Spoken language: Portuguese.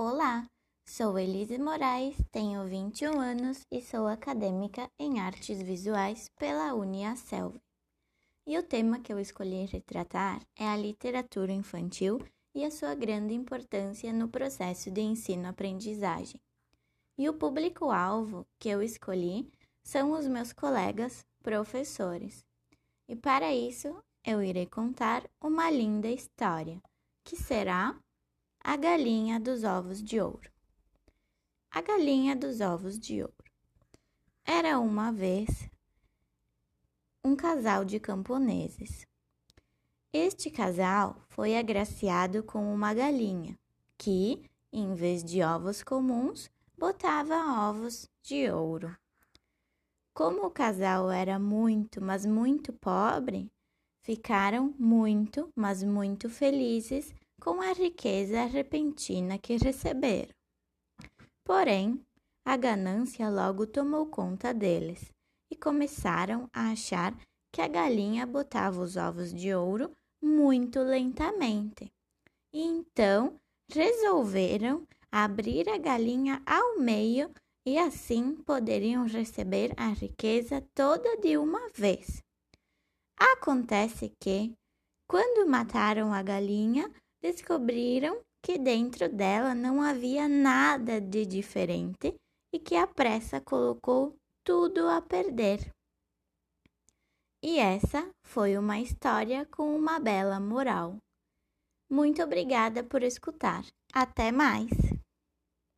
Olá, sou Elise Moraes, tenho 21 anos e sou acadêmica em artes visuais pela Uniaselv. E o tema que eu escolhi retratar é a literatura infantil e a sua grande importância no processo de ensino-aprendizagem. E o público-alvo que eu escolhi são os meus colegas professores. E para isso, eu irei contar uma linda história, que será a galinha dos ovos de ouro. A galinha dos ovos de ouro. Era uma vez um casal de camponeses. Este casal foi agraciado com uma galinha que, em vez de ovos comuns, botava ovos de ouro. Como o casal era muito, mas muito pobre, ficaram muito, mas muito felizes com a riqueza repentina que receberam. Porém, a ganância logo tomou conta deles e começaram a achar que a galinha botava os ovos de ouro muito lentamente. E então resolveram abrir a galinha ao meio e assim poderiam receber a riqueza toda de uma vez. Acontece que, quando mataram a galinha, descobriram que dentro dela não havia nada de diferente e que a pressa colocou tudo a perder. E essa foi uma história com uma bela moral. Muito obrigada por escutar. Até mais!